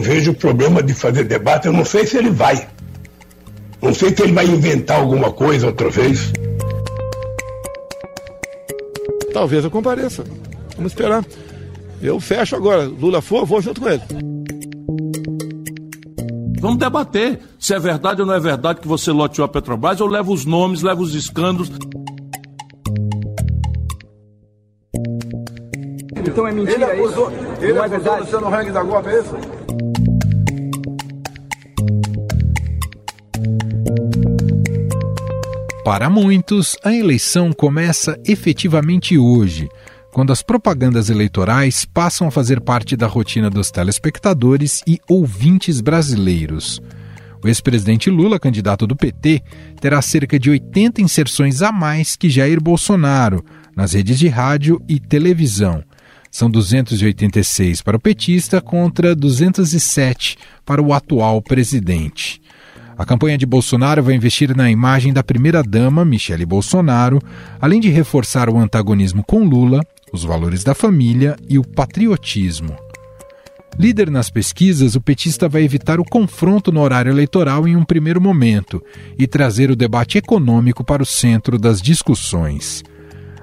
não vejo problema de fazer debate. Eu não sei se ele vai. Não sei se ele vai inventar alguma coisa outra vez. Talvez eu compareça. Vamos esperar. Eu fecho agora. Lula for, vou junto com ele. Vamos debater se é verdade ou não é verdade que você loteou a Petrobras. Eu levo os nomes, levo os escândalos. Então é mentira ele acusou, isso? Ele não é verdade? você no ranking da Globo, é isso? Para muitos, a eleição começa efetivamente hoje, quando as propagandas eleitorais passam a fazer parte da rotina dos telespectadores e ouvintes brasileiros. O ex-presidente Lula, candidato do PT, terá cerca de 80 inserções a mais que Jair Bolsonaro nas redes de rádio e televisão. São 286 para o petista contra 207 para o atual presidente. A campanha de Bolsonaro vai investir na imagem da primeira-dama, Michele Bolsonaro, além de reforçar o antagonismo com Lula, os valores da família e o patriotismo. Líder nas pesquisas, o petista vai evitar o confronto no horário eleitoral em um primeiro momento e trazer o debate econômico para o centro das discussões.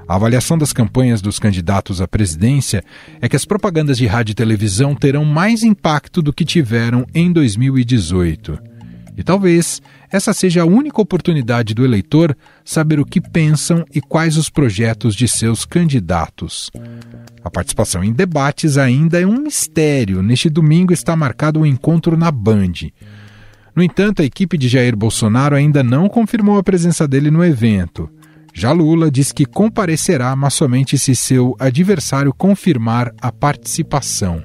A avaliação das campanhas dos candidatos à presidência é que as propagandas de rádio e televisão terão mais impacto do que tiveram em 2018. E talvez essa seja a única oportunidade do eleitor saber o que pensam e quais os projetos de seus candidatos. A participação em debates ainda é um mistério. Neste domingo está marcado um encontro na Band. No entanto, a equipe de Jair Bolsonaro ainda não confirmou a presença dele no evento. Já Lula diz que comparecerá, mas somente se seu adversário confirmar a participação.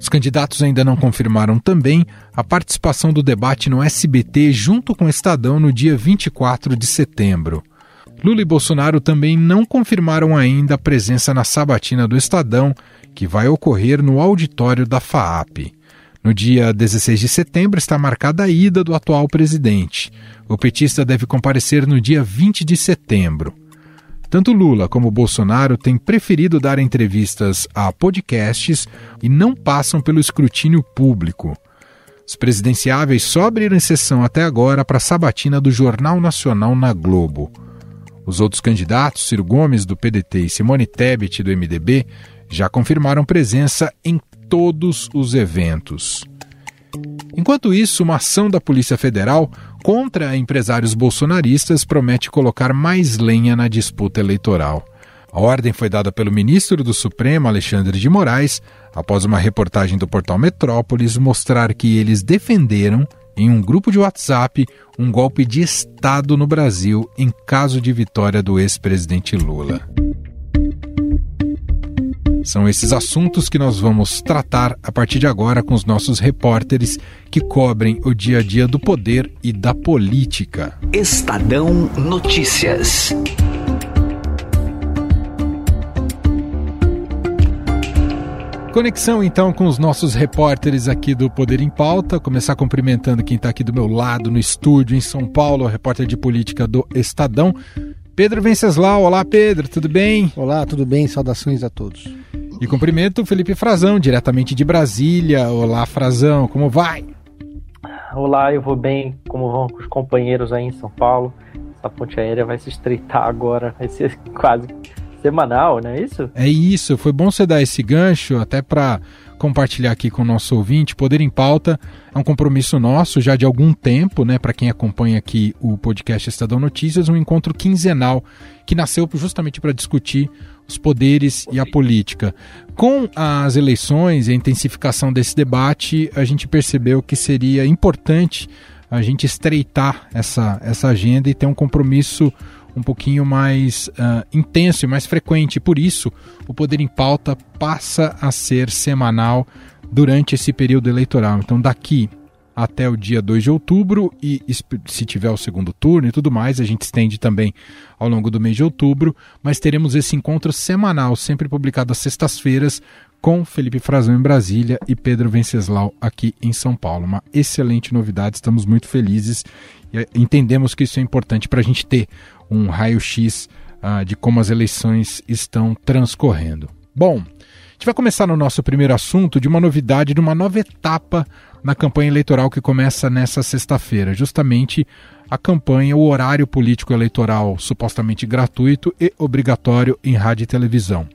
Os candidatos ainda não confirmaram também a participação do debate no SBT junto com o Estadão no dia 24 de setembro. Lula e Bolsonaro também não confirmaram ainda a presença na sabatina do Estadão, que vai ocorrer no auditório da FAAP. No dia 16 de setembro está marcada a ida do atual presidente. O petista deve comparecer no dia 20 de setembro. Tanto Lula como Bolsonaro têm preferido dar entrevistas a podcasts e não passam pelo escrutínio público. Os presidenciáveis só abriram sessão até agora para a sabatina do Jornal Nacional na Globo. Os outros candidatos, Ciro Gomes, do PDT, e Simone Tebet, do MDB, já confirmaram presença em todos os eventos. Enquanto isso, uma ação da Polícia Federal contra empresários bolsonaristas promete colocar mais lenha na disputa eleitoral. A ordem foi dada pelo ministro do Supremo, Alexandre de Moraes, após uma reportagem do portal Metrópolis mostrar que eles defenderam, em um grupo de WhatsApp, um golpe de Estado no Brasil em caso de vitória do ex-presidente Lula. São esses assuntos que nós vamos tratar a partir de agora com os nossos repórteres que cobrem o dia a dia do poder e da política. Estadão Notícias. Conexão então com os nossos repórteres aqui do Poder em Pauta. Começar cumprimentando quem está aqui do meu lado no estúdio em São Paulo, o repórter de política do Estadão, Pedro Venceslau. Olá, Pedro, tudo bem? Olá, tudo bem? Saudações a todos. E cumprimento o Felipe Frazão, diretamente de Brasília. Olá, Frazão, como vai? Olá, eu vou bem. Como vão os companheiros aí em São Paulo? Essa ponte aérea vai se estreitar agora, vai ser quase semanal, não é isso? É isso, foi bom você dar esse gancho até para compartilhar aqui com o nosso ouvinte. Poder em Pauta é um compromisso nosso já de algum tempo, né, para quem acompanha aqui o podcast Estadão Notícias, um encontro quinzenal que nasceu justamente para discutir os poderes e a política. Com as eleições e a intensificação desse debate, a gente percebeu que seria importante a gente estreitar essa, essa agenda e ter um compromisso um pouquinho mais uh, intenso e mais frequente. Por isso, o Poder em Pauta passa a ser semanal durante esse período eleitoral. Então, daqui até o dia 2 de outubro e se tiver o segundo turno e tudo mais, a gente estende também ao longo do mês de outubro, mas teremos esse encontro semanal, sempre publicado às sextas-feiras, com Felipe Frazão em Brasília e Pedro Venceslau aqui em São Paulo. Uma excelente novidade, estamos muito felizes e eh, entendemos que isso é importante para a gente ter um raio-x uh, de como as eleições estão transcorrendo. Bom, gente vai começar no nosso primeiro assunto de uma novidade, de uma nova etapa na campanha eleitoral que começa nessa sexta-feira, justamente a campanha, o horário político eleitoral supostamente gratuito e obrigatório em rádio e televisão.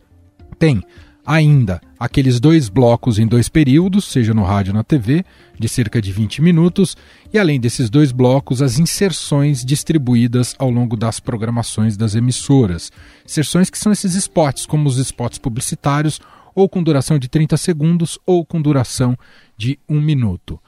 Tem ainda aqueles dois blocos em dois períodos, seja no rádio ou na TV, de cerca de 20 minutos, e além desses dois blocos, as inserções distribuídas ao longo das programações das emissoras. Inserções que são esses spots, como os spots publicitários, ou com duração de 30 segundos, ou com duração de um minuto.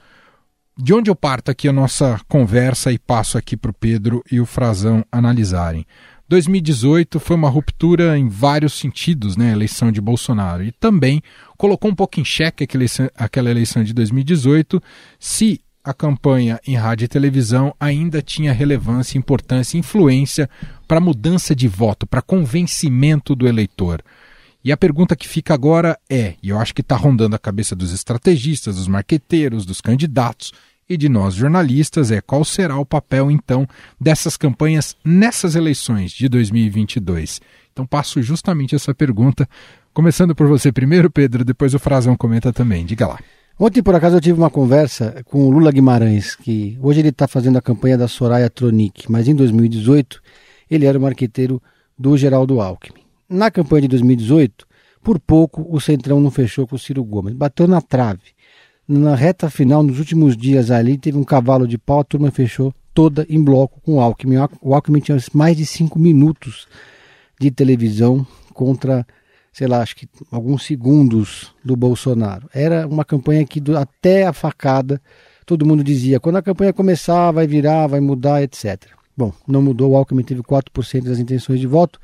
De onde eu parto aqui a nossa conversa e passo aqui para o Pedro e o Frazão analisarem. 2018 foi uma ruptura em vários sentidos, né, a eleição de Bolsonaro, e também colocou um pouco em xeque aquela eleição de 2018 se a campanha em rádio e televisão ainda tinha relevância, importância, influência para mudança de voto, para convencimento do eleitor. E a pergunta que fica agora é, e eu acho que está rondando a cabeça dos estrategistas, dos marqueteiros, dos candidatos, e de nós jornalistas é qual será o papel então dessas campanhas nessas eleições de 2022. Então passo justamente essa pergunta, começando por você primeiro, Pedro, depois o Frazão comenta também. Diga lá. Ontem, por acaso, eu tive uma conversa com o Lula Guimarães, que hoje ele está fazendo a campanha da Soraya Tronic, mas em 2018 ele era o marqueteiro do Geraldo Alckmin. Na campanha de 2018, por pouco o Centrão não fechou com o Ciro Gomes, bateu na trave na reta final, nos últimos dias ali, teve um cavalo de pau, a turma fechou toda em bloco com o Alckmin. O Alckmin tinha mais de cinco minutos de televisão contra, sei lá, acho que alguns segundos do Bolsonaro. Era uma campanha que até a facada todo mundo dizia, quando a campanha começar vai virar, vai mudar, etc. Bom, não mudou, o Alckmin teve 4% das intenções de voto,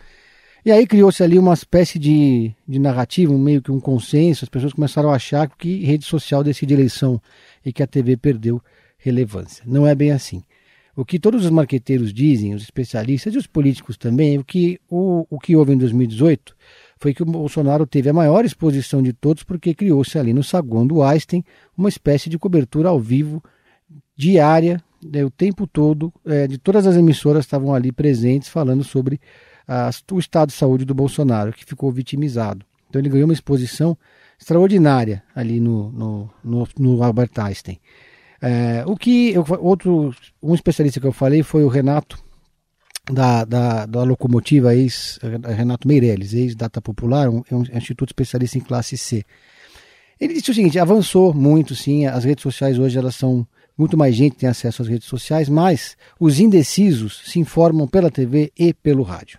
e aí criou-se ali uma espécie de, de narrativa, um meio que um consenso, as pessoas começaram a achar que rede social decide eleição e que a TV perdeu relevância. Não é bem assim. O que todos os marqueteiros dizem, os especialistas e os políticos também, o que, o, o que houve em 2018 foi que o Bolsonaro teve a maior exposição de todos porque criou-se ali no saguão do Einstein uma espécie de cobertura ao vivo diária, né, o tempo todo, é, de todas as emissoras estavam ali presentes falando sobre o estado de saúde do Bolsonaro, que ficou vitimizado. Então ele ganhou uma exposição extraordinária ali no, no, no, no Albert Einstein. É, o que eu, outro um especialista que eu falei foi o Renato da, da, da locomotiva ex Renato Meirelles, ex Data Popular, um, é um instituto especialista em classe C. Ele disse o seguinte: avançou muito, sim. As redes sociais hoje elas são muito mais gente tem acesso às redes sociais, mas os indecisos se informam pela TV e pelo rádio.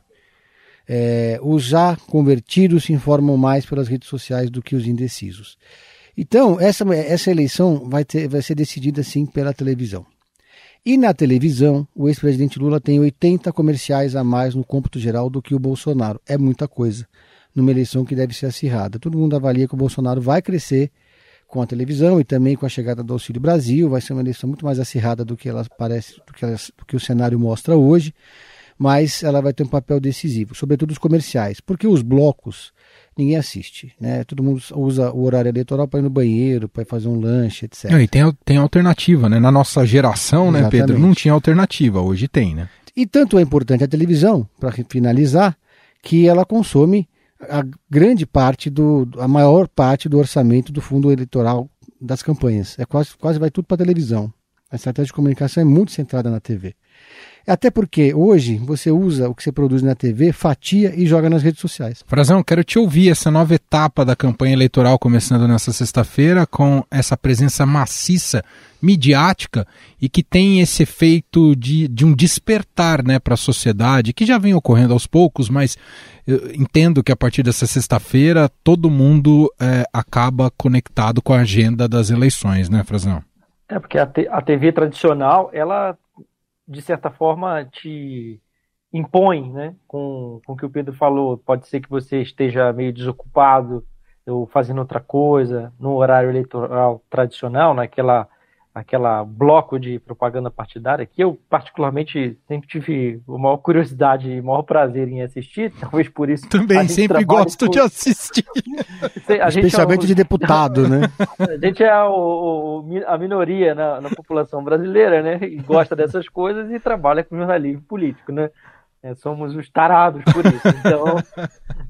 É, os já convertidos se informam mais pelas redes sociais do que os indecisos. Então, essa, essa eleição vai, ter, vai ser decidida sim pela televisão. E na televisão, o ex-presidente Lula tem 80 comerciais a mais no cômputo geral do que o Bolsonaro. É muita coisa numa eleição que deve ser acirrada. Todo mundo avalia que o Bolsonaro vai crescer com a televisão e também com a chegada do Auxílio Brasil. Vai ser uma eleição muito mais acirrada do que ela parece, do que, ela, do que o cenário mostra hoje mas ela vai ter um papel decisivo, sobretudo os comerciais, porque os blocos ninguém assiste, né? Todo mundo usa o horário eleitoral para ir no banheiro, para fazer um lanche, etc. Não, e tem, tem alternativa, né? Na nossa geração, Exatamente. né, Pedro, não tinha alternativa, hoje tem, né? E tanto é importante a televisão, para finalizar, que ela consome a grande parte do, a maior parte do orçamento do fundo eleitoral das campanhas. É quase, quase vai tudo para a televisão. A estratégia de comunicação é muito centrada na TV. Até porque hoje você usa o que você produz na TV, fatia e joga nas redes sociais. Frazão, quero te ouvir essa nova etapa da campanha eleitoral começando nessa sexta-feira com essa presença maciça midiática e que tem esse efeito de, de um despertar né, para a sociedade, que já vem ocorrendo aos poucos, mas eu entendo que a partir dessa sexta-feira todo mundo é, acaba conectado com a agenda das eleições, né, Frazão? É, porque a, a TV tradicional, ela de certa forma, te impõe, né? Com, com o que o Pedro falou. Pode ser que você esteja meio desocupado ou fazendo outra coisa no horário eleitoral tradicional, naquela aquela bloco de propaganda partidária que eu particularmente sempre tive a maior curiosidade e maior prazer em assistir, talvez por isso também sempre gosto de assistir, a especialmente é o, de deputado, né? A gente é o, o, a minoria na, na, população brasileira, né? E gosta dessas coisas e trabalha com jornalismo político, né? É, somos os tarados por isso. Então,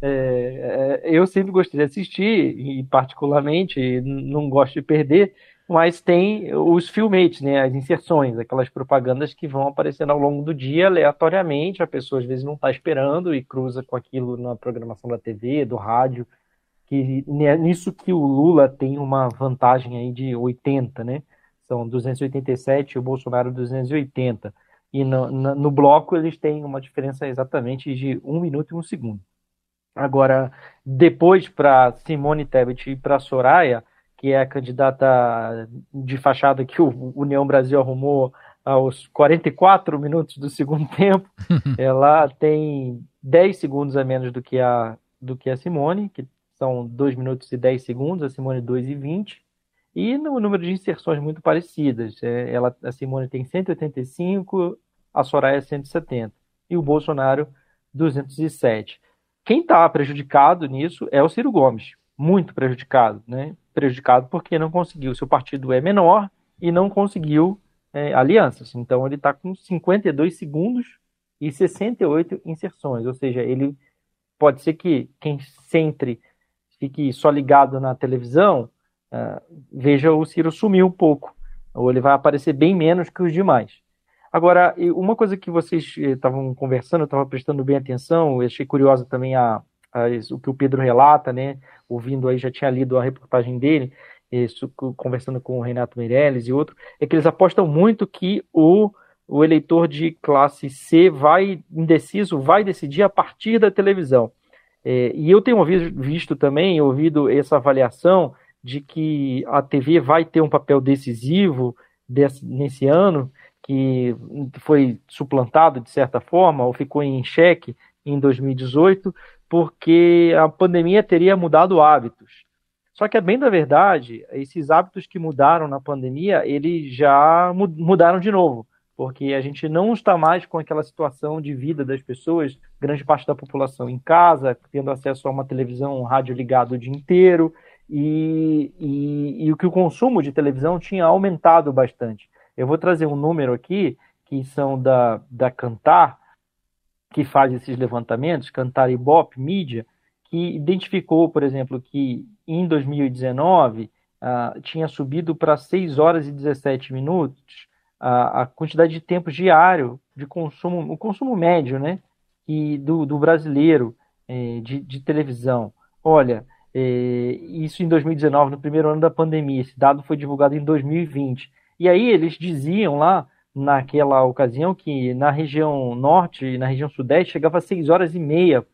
é, é, eu sempre gostei de assistir, e particularmente não gosto de perder, mas tem os filmates, né, as inserções, aquelas propagandas que vão aparecendo ao longo do dia aleatoriamente, a pessoa às vezes não está esperando e cruza com aquilo na programação da TV, do rádio, que nisso que o Lula tem uma vantagem aí de 80, né? São 287 e o Bolsonaro 280. E no, no bloco eles têm uma diferença exatamente de um minuto e um segundo. Agora, depois para Simone Tebet e para Soraya, que é a candidata de fachada que o União Brasil arrumou aos 44 minutos do segundo tempo, ela tem 10 segundos a menos do que a, do que a Simone, que são 2 minutos e 10 segundos, a Simone 2 e 20, e no número de inserções muito parecidas. É, ela, a Simone tem 185, a Soraya 170 e o Bolsonaro 207. Quem está prejudicado nisso é o Ciro Gomes, muito prejudicado, né? Prejudicado porque não conseguiu, seu partido é menor e não conseguiu é, alianças. Então ele está com 52 segundos e 68 inserções, ou seja, ele pode ser que quem sempre fique só ligado na televisão uh, veja o Ciro sumir um pouco, ou ele vai aparecer bem menos que os demais. Agora, uma coisa que vocês estavam conversando, eu estava prestando bem atenção, eu achei curiosa também a, a, o que o Pedro relata, né? Ouvindo aí, já tinha lido a reportagem dele, isso, conversando com o Renato Meirelles e outro, é que eles apostam muito que o, o eleitor de classe C vai, indeciso, vai decidir a partir da televisão. É, e eu tenho visto também, ouvido essa avaliação de que a TV vai ter um papel decisivo desse, nesse ano, que foi suplantado de certa forma, ou ficou em xeque em 2018, porque a pandemia teria mudado hábitos. Só que é bem da verdade, esses hábitos que mudaram na pandemia, eles já mudaram de novo, porque a gente não está mais com aquela situação de vida das pessoas, grande parte da população em casa, tendo acesso a uma televisão, um rádio ligado o dia inteiro, e, e, e o que o consumo de televisão tinha aumentado bastante. Eu vou trazer um número aqui, que são da, da Cantar, que faz esses levantamentos, Cantar e Bop Mídia, que identificou, por exemplo, que em 2019 uh, tinha subido para 6 horas e 17 minutos uh, a quantidade de tempo diário de consumo, o consumo médio né, e do, do brasileiro eh, de, de, televisão. Olha, eh, isso em 2019, no primeiro ano da pandemia, esse dado foi divulgado em 2020 e aí eles diziam lá, naquela ocasião, que na região norte e na região sudeste chegava a 6 horas e meia.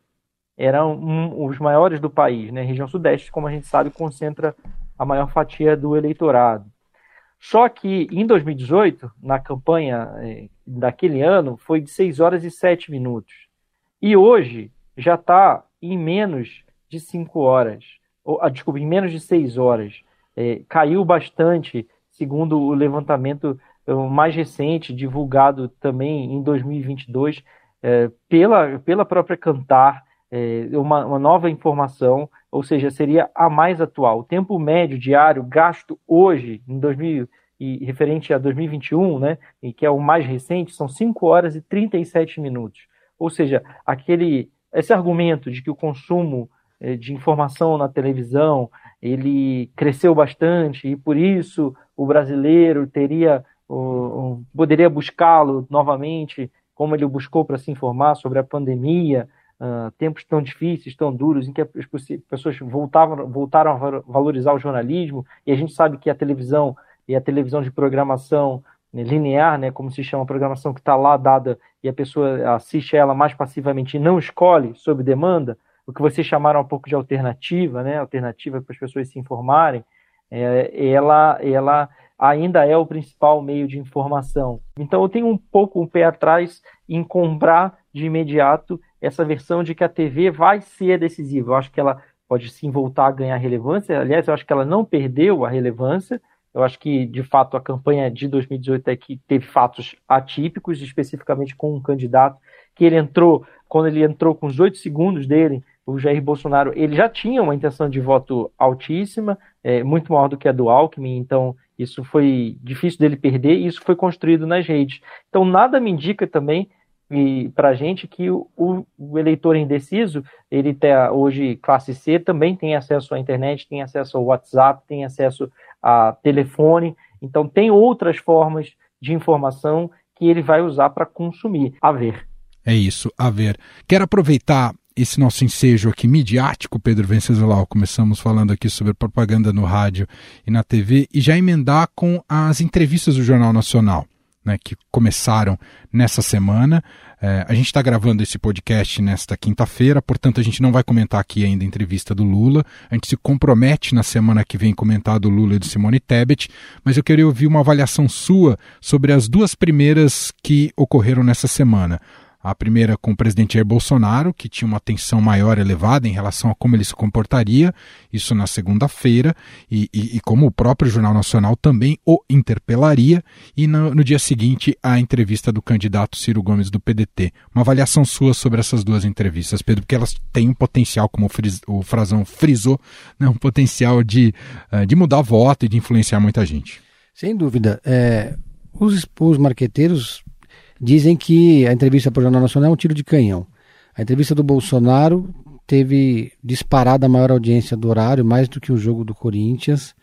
Eram um, os maiores do país, né? A região sudeste, como a gente sabe, concentra a maior fatia do eleitorado. Só que em 2018, na campanha eh, daquele ano, foi de 6 horas e 7 minutos. E hoje já está em menos de 5 horas. Ou, ah, desculpa, em menos de 6 horas. Eh, caiu bastante segundo o levantamento eh, mais recente, divulgado também em 2022 é, pela, pela própria Cantar, é, uma, uma, nova informação, ou seja, seria a mais atual. O tempo médio diário gasto hoje, em 2000, e referente a 2021, né, e que é o mais recente, são 5 horas e 37 minutos. Ou seja, aquele, esse argumento de que o consumo de informação na televisão ele cresceu bastante e por isso o brasileiro teria poderia buscá-lo novamente como ele buscou para se informar sobre a pandemia. Uh, tempos tão difíceis tão duros em que as pessoas voltavam voltaram a valorizar o jornalismo e a gente sabe que a televisão e a televisão de programação né, linear, né, como se chama a programação que está lá dada e a pessoa assiste ela mais passivamente e não escolhe sob demanda, o que vocês chamaram um pouco de alternativa, né, alternativa para as pessoas se informarem, é, ela, ela ainda é o principal meio de informação. Então eu tenho um pouco um pé atrás em comprar de imediato essa versão de que a TV vai ser decisiva. Eu acho que ela pode sim voltar a ganhar relevância. Aliás, eu acho que ela não perdeu a relevância. Eu acho que, de fato, a campanha de 2018 é que teve fatos atípicos, especificamente com um candidato que ele entrou, quando ele entrou com os oito segundos dele, o Jair Bolsonaro ele já tinha uma intenção de voto altíssima, é, muito maior do que a do Alckmin, então isso foi difícil dele perder e isso foi construído nas redes. Então nada me indica também, para a gente que o, o, eleitor indeciso, ele tem hoje classe C, também tem acesso à internet, tem acesso ao WhatsApp, tem acesso a telefone, então tem outras formas de informação que ele vai usar para consumir. A ver. É isso, a ver. Quero aproveitar esse nosso ensejo aqui midiático, Pedro Venceslau, começamos falando aqui sobre propaganda no rádio e na TV, e já emendar com as entrevistas do Jornal Nacional né, que começaram nessa semana. É, a gente está gravando esse podcast nesta quinta-feira, portanto a gente não vai comentar aqui ainda a entrevista do Lula. A gente se compromete na semana que vem comentar do Lula e do Simone Tebet, mas eu queria ouvir uma avaliação sua sobre as duas primeiras que ocorreram nessa semana. A primeira com o presidente Jair Bolsonaro, que tinha uma atenção maior elevada em relação a como ele se comportaria, isso na segunda-feira, e, e, e, como o próprio Jornal Nacional também o interpelaria, e no, no, dia seguinte a entrevista do candidato Ciro Gomes do PDT. Uma avaliação sua sobre essas duas entrevistas, Pedro, porque elas têm um potencial, como o, o Frazão frisou, né, um potencial de, uh, de mudar voto e de influenciar muita gente. Sem dúvida. É, os, os marqueteiros Dizem que a entrevista para o Jornal Nacional é um tiro de canhão. A entrevista do Bolsonaro teve disparada a maior audiência do horário, mais do que o jogo do Corinthians.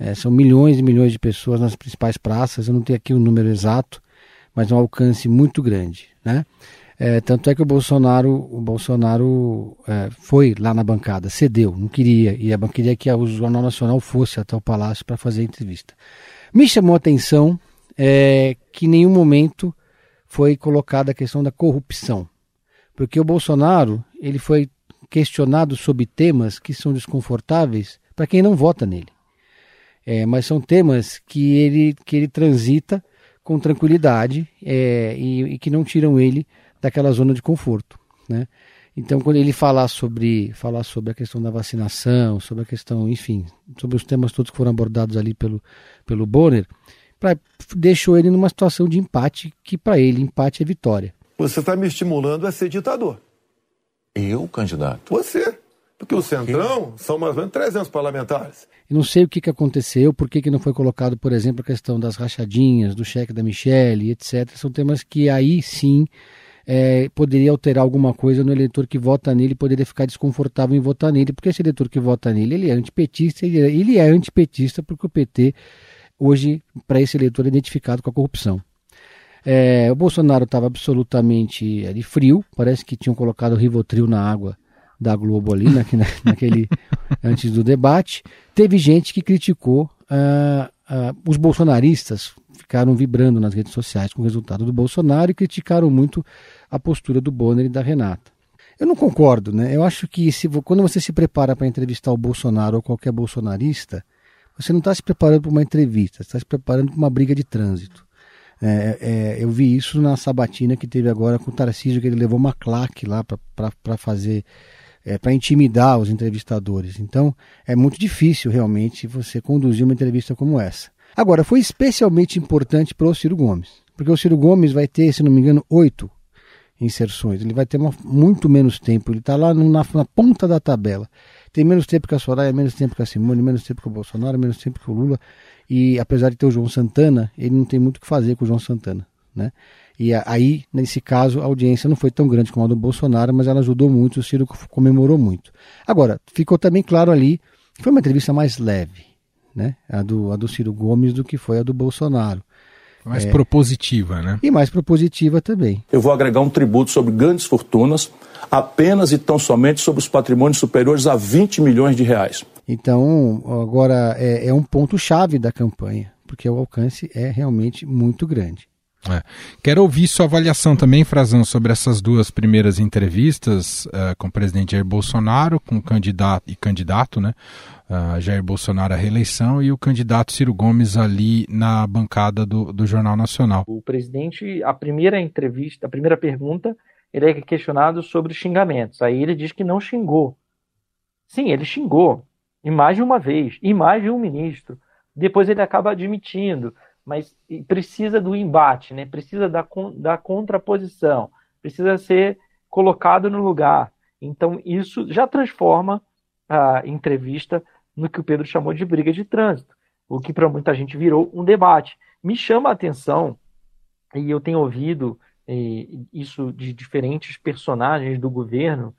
É, são milhões e milhões de pessoas nas principais praças. Eu não tenho aqui o um número exato, mas um alcance muito grande, né? É, tanto é que o Bolsonaro, o Bolsonaro é, foi lá na bancada, cedeu, não queria, e a queria que o Jornal Nacional fosse até o Palácio para fazer a entrevista. Me chamou a atenção é, que em nenhum momento foi colocada a questão da corrupção. Porque o Bolsonaro, ele foi questionado sobre temas que são desconfortáveis para quem não vota nele. É, mas são temas que ele, que ele transita com tranquilidade é, e, e, que não tiram ele daquela zona de conforto. Né? Então, quando ele falar sobre, falar sobre a questão da vacinação, sobre a questão, enfim, sobre os temas todos que foram abordados ali pelo, pelo Bonner, pra, deixou ele numa situação de empate, que para ele empate é vitória. Você está me estimulando a ser ditador. Eu, candidato? Você. Porque Por o Centrão são mais ou menos 300 parlamentares. Eu não sei o que, que aconteceu, por que, que não foi colocado, por exemplo, a questão das rachadinhas, do cheque da Michelle, etc. São temas que aí sim é, poderia alterar alguma coisa no eleitor que vota nele, poderia ficar desconfortável em votar nele, porque esse eleitor que vota nele, ele é antipetista, ele é, ele é antipetista porque o PT hoje para esse eleitor identificado com a corrupção. É, o Bolsonaro estava absolutamente ali, frio, parece que tinham colocado o Rivotril na água da Globo ali, na, naquele antes do debate. Teve gente que criticou, uh, uh, os bolsonaristas ficaram vibrando nas redes sociais com o resultado do Bolsonaro e criticaram muito a postura do Bonner e da Renata. Eu não concordo, né? Eu acho que se, quando você se prepara para entrevistar o Bolsonaro ou qualquer bolsonarista, você não está se preparando para uma entrevista, está se preparando para uma briga de trânsito. É, é, eu vi isso na sabatina que teve agora com o Tarcísio, que ele levou uma claque lá para fazer, é, para intimidar os entrevistadores. Então, é muito difícil realmente você conduzir uma entrevista como essa. Agora, foi especialmente importante para o Ciro Gomes, porque o Ciro Gomes vai ter, se não me engano, oito inserções. Ele vai ter uma, muito menos tempo, ele está lá na, na ponta da tabela tem menos tempo que a Soraya, menos tempo que a Simone, menos tempo que o Bolsonaro, menos tempo que o Lula. E apesar de ter o João Santana, ele não tem muito o que fazer com o João Santana. Né? E aí, nesse caso, a audiência não foi tão grande como a do Bolsonaro, mas ela ajudou muito, o Ciro comemorou muito. Agora, ficou também claro ali que foi uma entrevista mais leve, né? A do, a do Ciro Gomes do que foi a do Bolsonaro. Mais é, propositiva, né? E mais propositiva também. Eu vou agregar um tributo sobre grandes fortunas, apenas e tão somente sobre os patrimônios superiores a 20 milhões de reais. Então, agora é, é um ponto-chave da campanha, porque o alcance é realmente muito grande. É. Quero ouvir sua avaliação também, Frazão, sobre essas duas primeiras entrevistas uh, com o presidente Jair Bolsonaro, com o candidato e candidato, né? Uh, Jair Bolsonaro à reeleição e o candidato Ciro Gomes ali na bancada do, do Jornal Nacional. O presidente, a primeira entrevista, a primeira pergunta, ele é questionado sobre xingamentos. Aí ele diz que não xingou. Sim, ele xingou, e mais de uma vez, e mais de um ministro. Depois ele acaba admitindo mas precisa do embate, né? precisa da, da contraposição, precisa ser colocado no lugar. Então, isso já transforma a entrevista no que o Pedro chamou de briga de trânsito, o que para muita gente virou um debate. Me chama a atenção, e eu tenho ouvido é, isso de diferentes personagens do governo,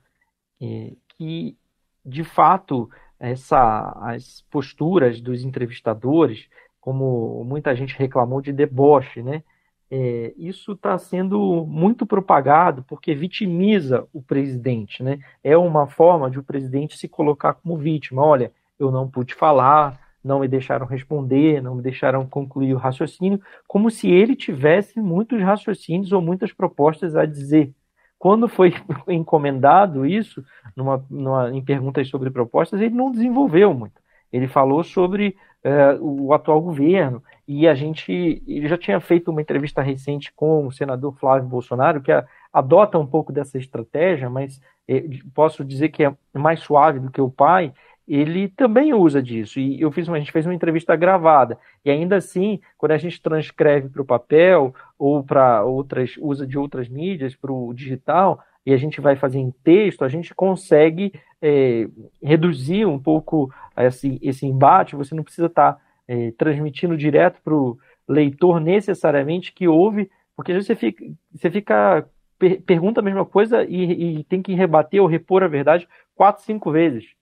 é, que de fato essa, as posturas dos entrevistadores, como muita gente reclamou de deboche, né? É, isso está sendo muito propagado porque vitimiza o presidente, né? É uma forma de o presidente se colocar como vítima. Olha, eu não pude falar, não me deixaram responder, não me deixaram concluir o raciocínio, como se ele tivesse muitos raciocínios ou muitas propostas a dizer. Quando foi encomendado isso, numa, numa, em perguntas sobre propostas, ele não desenvolveu muito. Ele falou sobre é, o atual governo, e a gente ele já tinha feito uma entrevista recente com o senador Flávio Bolsonaro, que a, adota um pouco dessa estratégia, mas é, posso dizer que é mais suave do que o pai, ele também usa disso. E eu fiz uma, a gente fez uma entrevista gravada. E ainda assim, quando a gente transcreve para o papel ou para outras, usa de outras mídias para o digital, e a gente vai fazer em texto, a gente consegue é, reduzir um pouco esse, esse embate. Você não precisa estar tá, é, transmitindo direto para o leitor necessariamente que ouve, porque você fica, você fica per, pergunta a mesma coisa e, e tem que rebater ou repor a verdade quatro, cinco vezes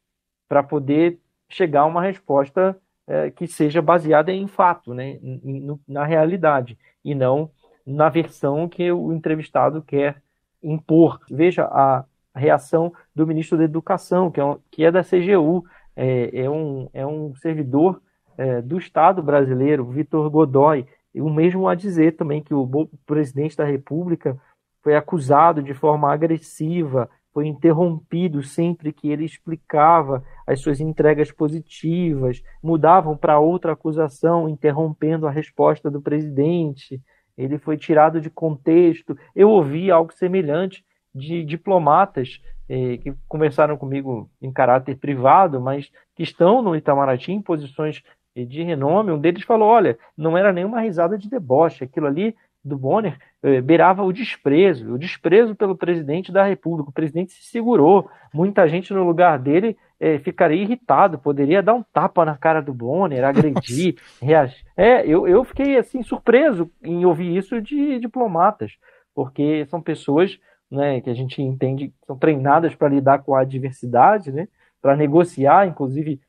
para poder chegar a uma resposta é, que seja baseada em fato, né, em, na realidade, e não na versão que o entrevistado quer impor. Veja a reação do ministro da Educação, que é, um, que é da CGU, é, é, um, é um servidor é, do Estado brasileiro, Vitor Godoy, e o mesmo a dizer também que o presidente da República foi acusado de forma agressiva foi interrompido sempre que ele explicava as suas entregas positivas, mudavam para outra acusação, interrompendo a resposta do presidente. Ele foi tirado de contexto. Eu ouvi algo semelhante de diplomatas eh, que conversaram comigo em caráter privado, mas que estão no Itamaraty em posições eh, de renome. Um deles falou: olha, não era nenhuma risada de deboche, aquilo ali do Bonner eh, beirava o desprezo, o desprezo pelo presidente da República. O presidente se segurou. Muita gente no lugar dele eh, ficaria irritado, poderia dar um tapa na cara do Bonner, agredir, reagir. É, eu, eu fiquei assim surpreso em ouvir isso de diplomatas, porque são pessoas né, que a gente entende são treinadas para lidar com a adversidade, né, para negociar, inclusive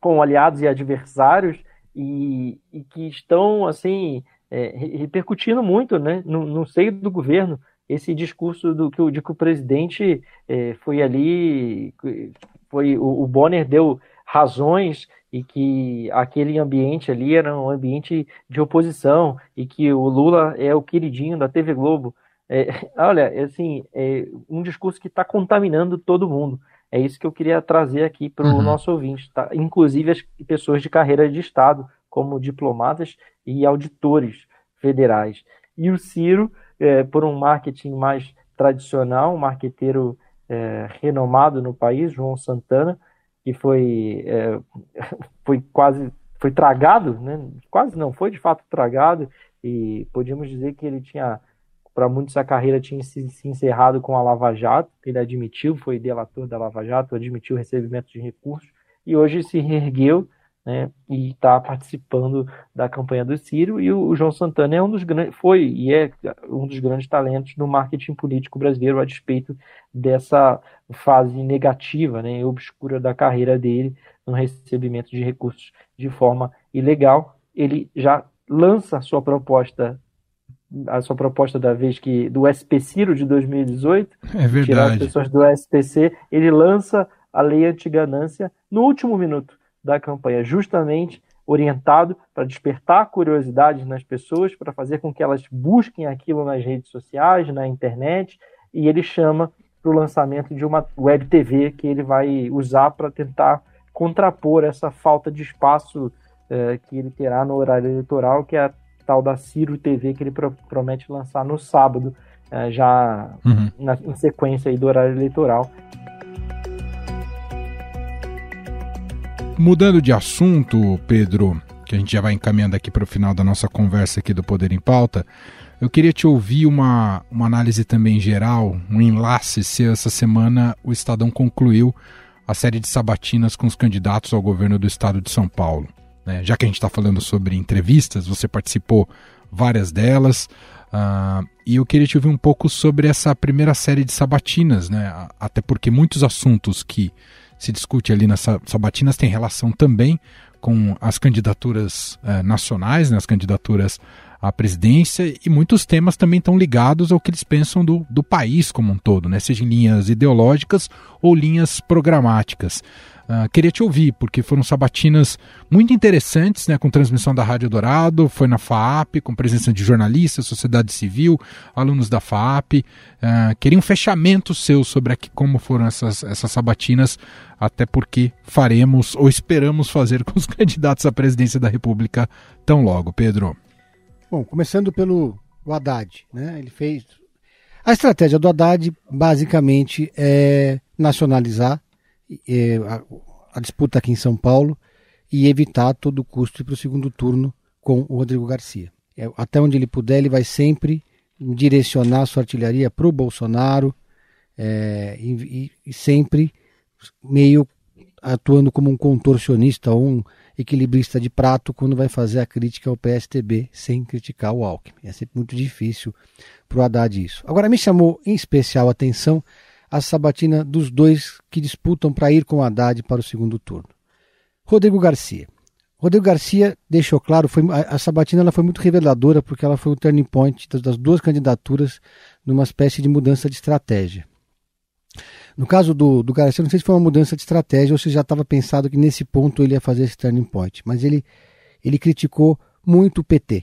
com aliados e adversários, e, e que estão assim é, repercutindo muito né, no, no, seio do governo esse discurso do que o, de que o presidente é, foi ali, foi o, o Bonner deu razões e que aquele ambiente ali era um ambiente de oposição e que o Lula é o queridinho da TV Globo. É, olha, assim, é um discurso que está contaminando todo mundo. É isso que eu queria trazer aqui para o uhum. nosso ouvinte, tá? inclusive as pessoas de carreira de Estado, como diplomatas e auditores federais. E o Ciro, é, por um marketing mais tradicional, um marqueteiro é, renomado no país, João Santana, que foi, é, foi quase foi tragado, né? quase não, foi de fato tragado, e podíamos dizer que ele tinha, para muitos, a carreira tinha se, se, encerrado com a Lava Jato, ele admitiu, foi delator da Lava Jato, admitiu o recebimento de recursos, e hoje se reergueu né, e está participando da campanha do Ciro. E o, o, João Santana é um dos grandes, foi e é um dos grandes talentos no marketing político brasileiro, a despeito dessa fase negativa, né, obscura da carreira dele no recebimento de recursos de forma ilegal. Ele já lança a sua proposta a sua proposta da vez que do SP Ciro de 2018, é verdade. tirar as pessoas do SPC, ele lança a lei antiganância no último minuto da campanha, justamente orientado para despertar curiosidade nas pessoas, para fazer com que elas busquem aquilo nas redes sociais, na internet, e ele chama para o lançamento de uma web TV que ele vai usar para tentar contrapor essa falta de espaço eh, que ele terá no horário eleitoral, que é a tal da Ciro TV que ele pro promete lançar no sábado, eh, já uhum. na, em sequência do horário eleitoral. Mudando de assunto, Pedro, que a gente já vai encaminhando aqui para o final da nossa conversa aqui do Poder em Pauta, eu queria te ouvir uma, uma análise também geral, um enlace, se essa semana o Estadão concluiu a série de sabatinas com os candidatos ao governo do estado de São Paulo. Né? Já que a gente está falando sobre entrevistas, você participou várias delas. Uh, e eu queria te ouvir um pouco sobre essa primeira série de sabatinas, né? Até porque muitos assuntos que se discute ali nas sabatinas têm relação também com as candidaturas uh, nacionais, né? as candidaturas à presidência, e muitos temas também estão ligados ao que eles pensam do, do país como um todo, né? seja em linhas ideológicas ou linhas programáticas. Uh, queria te ouvir, porque foram sabatinas muito interessantes, né, com transmissão da Rádio Dourado, foi na FAAP, com presença de jornalistas, sociedade civil, alunos da FAAP. Uh, queria um fechamento seu sobre aqui, como foram essas, essas sabatinas, até porque faremos ou esperamos fazer com os candidatos à presidência da República tão logo. Pedro. Bom, começando pelo Haddad, né? Ele fez. A estratégia do Haddad basicamente é nacionalizar é, a, a, disputa aqui em São Paulo e evitar a todo custo ir para o segundo turno com o Rodrigo Garcia. É, até onde ele puder, ele vai sempre direcionar sua artilharia para o Bolsonaro é, e, e, sempre meio atuando como um contorcionista ou um equilibrista de prato quando vai fazer a crítica ao PSTB sem criticar o Alckmin. É sempre muito difícil para o Haddad isso. Agora, me chamou em especial a atenção a sabatina dos dois que disputam para ir com Haddad para o segundo turno. Rodrigo Garcia. Rodrigo Garcia deixou claro, foi, a, a sabatina ela foi muito reveladora porque ela foi o turning point das, das duas candidaturas numa espécie de mudança de estratégia. No caso do, do Garcia, não sei se foi uma mudança de estratégia ou se já estava pensado que nesse ponto ele ia fazer esse turning point, mas ele, ele criticou muito o PT.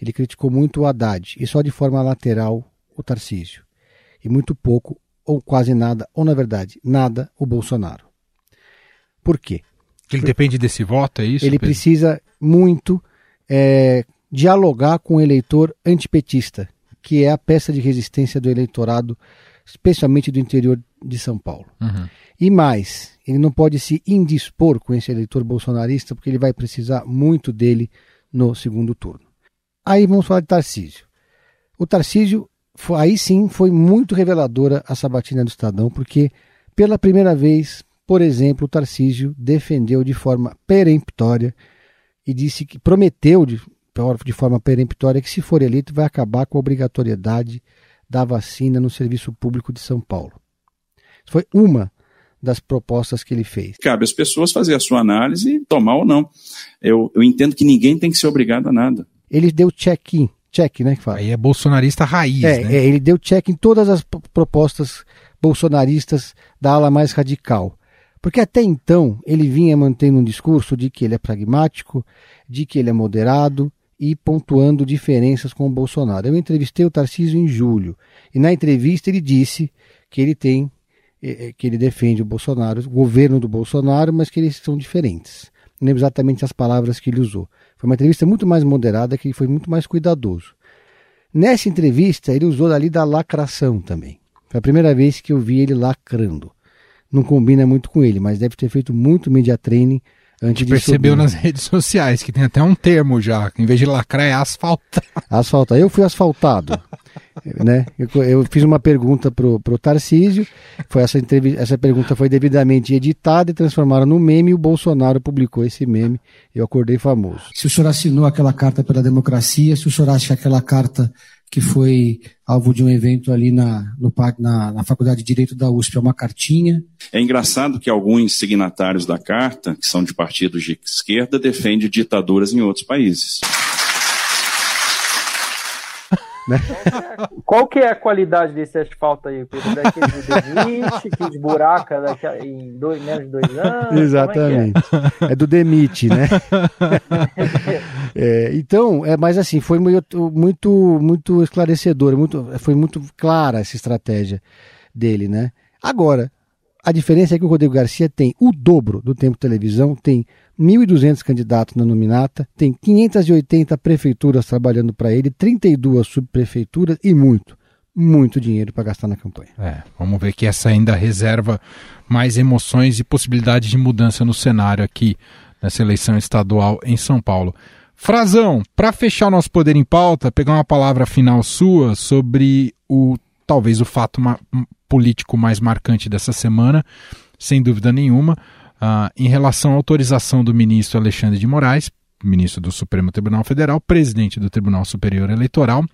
Ele criticou muito o Haddad e só de forma lateral o Tarcísio. E muito pouco ou quase nada, ou na verdade, nada, o Bolsonaro. Por quê? Ele Por... depende desse voto, é isso? Ele Pedro? precisa muito é, dialogar com o eleitor antipetista, que é a peça de resistência do eleitorado, especialmente do interior de São Paulo. Uhum. E mais, ele não pode se indispor com esse eleitor bolsonarista, porque ele vai precisar muito dele no segundo turno. Aí vamos falar de Tarcísio. O Tarcísio foi, aí sim foi muito reveladora a sabatina do Estadão, porque pela primeira vez, por exemplo, o Tarcísio defendeu de forma peremptória e disse que prometeu de, de forma peremptória que se for eleito vai acabar com a obrigatoriedade da vacina no serviço público de São Paulo. Foi uma das propostas que ele fez. Cabe às pessoas fazer a sua análise e tomar ou não. Eu, eu entendo que ninguém tem que ser obrigado a nada. Ele deu check-in check, né? Que fala. Aí é bolsonarista raiz, é, né? É, ele deu check em todas as propostas bolsonaristas da ala mais radical. Porque até então ele vinha mantendo um discurso de que ele é pragmático, de que ele é moderado e pontuando diferenças com o Bolsonaro. Eu entrevistei o Tarcísio em julho e na entrevista ele disse que ele tem eh, eh, que ele defende o Bolsonaro, o governo do Bolsonaro, mas que eles são diferentes. Não lembro exatamente as palavras que ele usou. Foi uma entrevista muito mais moderada, que foi muito mais cuidadoso. Nessa entrevista, ele usou ali da lacração também. Foi a primeira vez que eu vi ele lacrando. Não combina muito com ele, mas deve ter feito muito media training antes de percebeu subir. nas redes sociais que tem até um termo já, que em vez de lacrar é asfaltar. Asfaltar. Eu fui asfaltado. né? Eu, eu, fiz uma pergunta pro, pro Tarcísio, foi essa, essa pergunta foi devidamente editada e transformada no meme e o Bolsonaro publicou esse meme. Eu acordei famoso. Se o senhor assinou aquela carta pela democracia, se o senhor acha que aquela carta que foi alvo de um evento ali na, no, na, na, Faculdade de Direito da USP, é uma cartinha. É engraçado que alguns signatários da carta, que são de partidos de esquerda, defendem ditaduras em outros países. Né? Qual que é a qualidade desse asfalto aí, Pedro? Daquele do Demite, que esburaca daqui a, em dois, menos de dois anos? Exatamente. É, é? é? do Demite, né? é, então, é, mas assim, foi muito, muito, muito esclarecedor, muito, foi muito clara essa estratégia dele, né? Agora, a diferença é que o Rodrigo Garcia tem o dobro do tempo de televisão, tem 1.200 candidatos na nominata, tem 580 prefeituras trabalhando para ele, 32 subprefeituras e muito, muito dinheiro para gastar na campanha. É, vamos ver que essa ainda reserva mais emoções e possibilidades de mudança no cenário aqui nessa eleição estadual em São Paulo. Frazão, para fechar o nosso poder em pauta, pegar uma palavra final sua sobre o talvez o fato político mais marcante dessa semana, sem dúvida nenhuma, Uh, em relação à autorização do ministro Alexandre de Moraes ministro do Supremo Tribunal Federal, presidente do Tribunal Superior Eleitoral,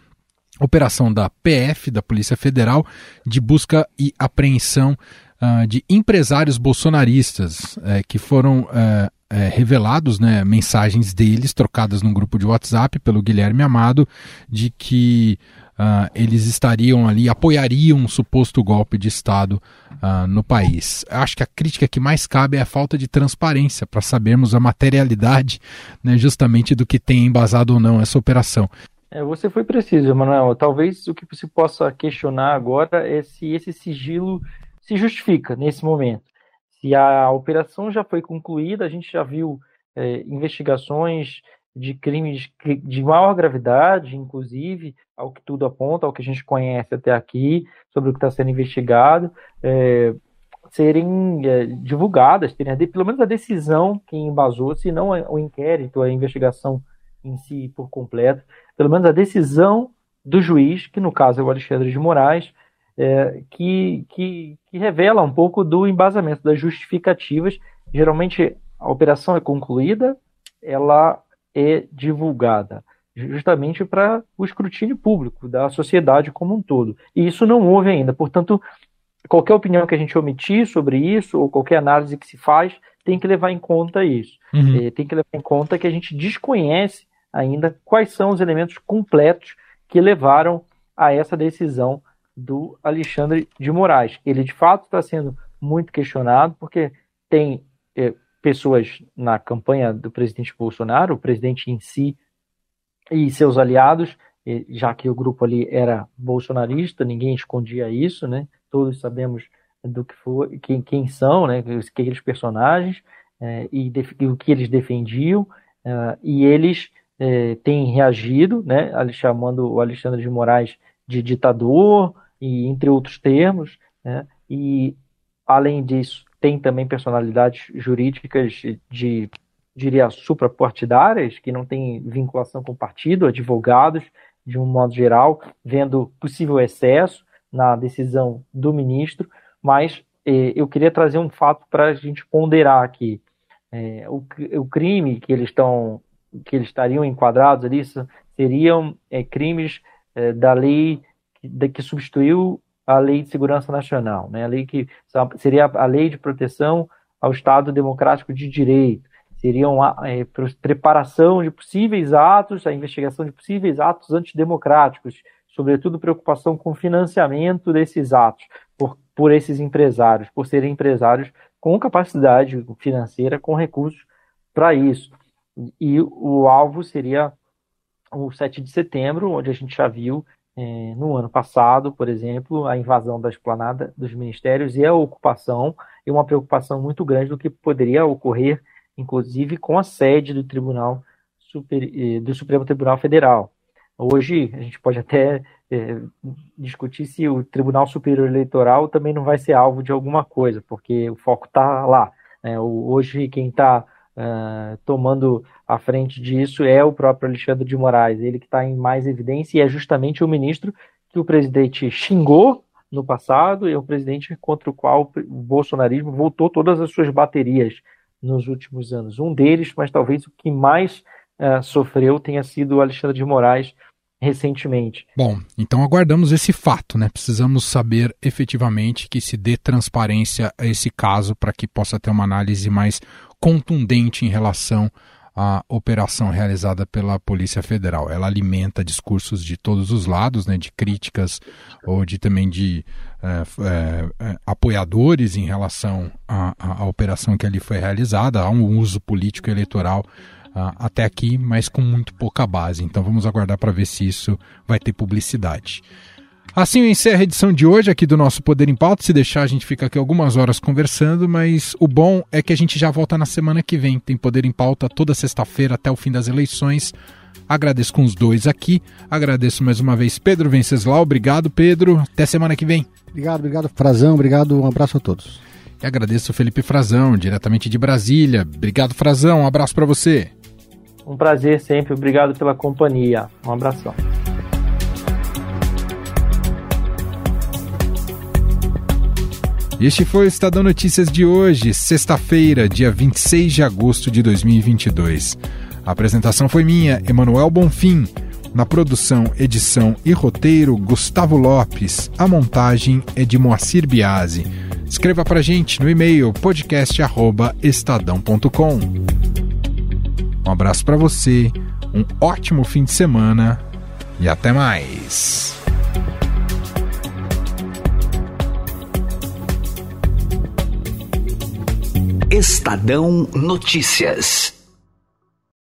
operação da PF, da Polícia Federal, de busca e apreensão uh, de empresários bolsonaristas uh, que foram uh, revelados, né, mensagens deles trocadas num grupo de WhatsApp pelo Guilherme Amado, de que uh, eles estariam ali, apoiariam um suposto golpe de Estado uh, no país. Acho que a crítica que mais cabe é a falta de transparência para sabermos a materialidade né, justamente do que tem embasado ou não essa operação. É, você foi preciso, Emanuel. Talvez o que você possa questionar agora é se esse sigilo se justifica nesse momento. Se a operação já foi concluída, a gente já viu é, investigações de crimes de maior gravidade, inclusive, ao que tudo aponta, ao que a gente conhece até aqui, sobre o que está sendo investigado, é, serem é, divulgadas, terem pelo menos a decisão que embasou, se não o inquérito, a investigação em si por completo, pelo menos a decisão do juiz, que no caso é o Alexandre de Moraes, é, que, que, que, revela um pouco do embasamento das justificativas. Geralmente a operação é concluída, ela é divulgada, justamente para o escrutínio público da sociedade como um todo. E isso não houve ainda. Portanto, qualquer opinião que a gente omitir sobre isso, ou qualquer análise que se faz, tem que levar em conta isso. Uhum. É, tem que levar em conta que a gente desconhece ainda quais são os elementos completos que levaram a essa decisão do Alexandre de Moraes. Ele de fato está sendo muito questionado porque tem é, pessoas na campanha do presidente Bolsonaro, o presidente em si e seus aliados, já que o grupo ali era bolsonarista, ninguém escondia isso, né? Todos sabemos do que foi, quem, quem são, né? Aqueles personagens é, e, e, o que eles defendiam uh, e eles é, têm reagido, né? Chamando o Alexandre de Moraes de ditador, e entre outros termos, né? e além disso tem também personalidades jurídicas de, diria, suprapartidárias, que não têm vinculação com partido, advogados, de um modo geral, vendo possível excesso na decisão do ministro, mas eh, eu queria trazer um fato para a gente ponderar aqui. Eh, o, o, crime que eles estão que eles estariam enquadrados ali seriam eh, crimes da lei que, que substituiu a Lei de Segurança Nacional, né? a lei que seria a Lei de Proteção ao Estado Democrático de Direito, seria uma é, preparação de possíveis atos, a investigação de possíveis atos antidemocráticos, sobretudo preocupação com o financiamento desses atos por, por esses empresários, por serem empresários com capacidade financeira, com recursos para isso. E o alvo seria o 7 de setembro, onde a gente já viu é, no ano passado, por exemplo, a invasão da esplanada dos ministérios e a ocupação, e uma preocupação muito grande do que poderia ocorrer, inclusive com a sede do Tribunal Super, eh, do Supremo Tribunal Federal. Hoje a gente pode até é, discutir se o Tribunal Superior Eleitoral também não vai ser alvo de alguma coisa, porque o foco está lá. Né? Hoje quem está uh, tomando a frente disso é o próprio Alexandre de Moraes, ele que está em mais evidência e é justamente o ministro que o presidente xingou no passado e é o presidente contra o qual o bolsonarismo voltou todas as suas baterias nos últimos anos. Um deles, mas talvez o que mais uh, sofreu tenha sido o Alexandre de Moraes recentemente. Bom, então aguardamos esse fato, né? Precisamos saber efetivamente que se dê transparência a esse caso para que possa ter uma análise mais contundente em relação à operação realizada pela Polícia Federal. Ela alimenta discursos de todos os lados, né, de críticas ou de também de é, é, apoiadores em relação à, à, operação que ali foi realizada. Há um uso político eleitoral uh, até aqui, mas com muito pouca base. Então vamos aguardar para ver se isso vai ter publicidade. Assim eu encerro a edição de hoje aqui do nosso Poder em Pauta. Se deixar, a gente fica aqui algumas horas conversando, mas o bom é que a gente já volta na semana que vem. Tem Poder em Pauta toda sexta-feira até o fim das eleições. Agradeço com os dois aqui. Agradeço mais uma vez Pedro Venceslau. Obrigado, Pedro. Até semana que vem. Obrigado, obrigado, Frazão. Obrigado, um abraço a todos. E agradeço o Felipe Frazão, diretamente de Brasília. Obrigado, Frazão. Um abraço para você. Um prazer sempre. Obrigado pela companhia. Um abração. Este foi o Estadão Notícias de hoje, sexta-feira, dia 26 de agosto de 2022. A apresentação foi minha, Emanuel Bonfim. Na produção, edição e roteiro, Gustavo Lopes. A montagem é de Moacir Biasi. Escreva pra gente no e-mail podcast@estadão.com. Um abraço para você, um ótimo fim de semana e até mais. Estadão Notícias.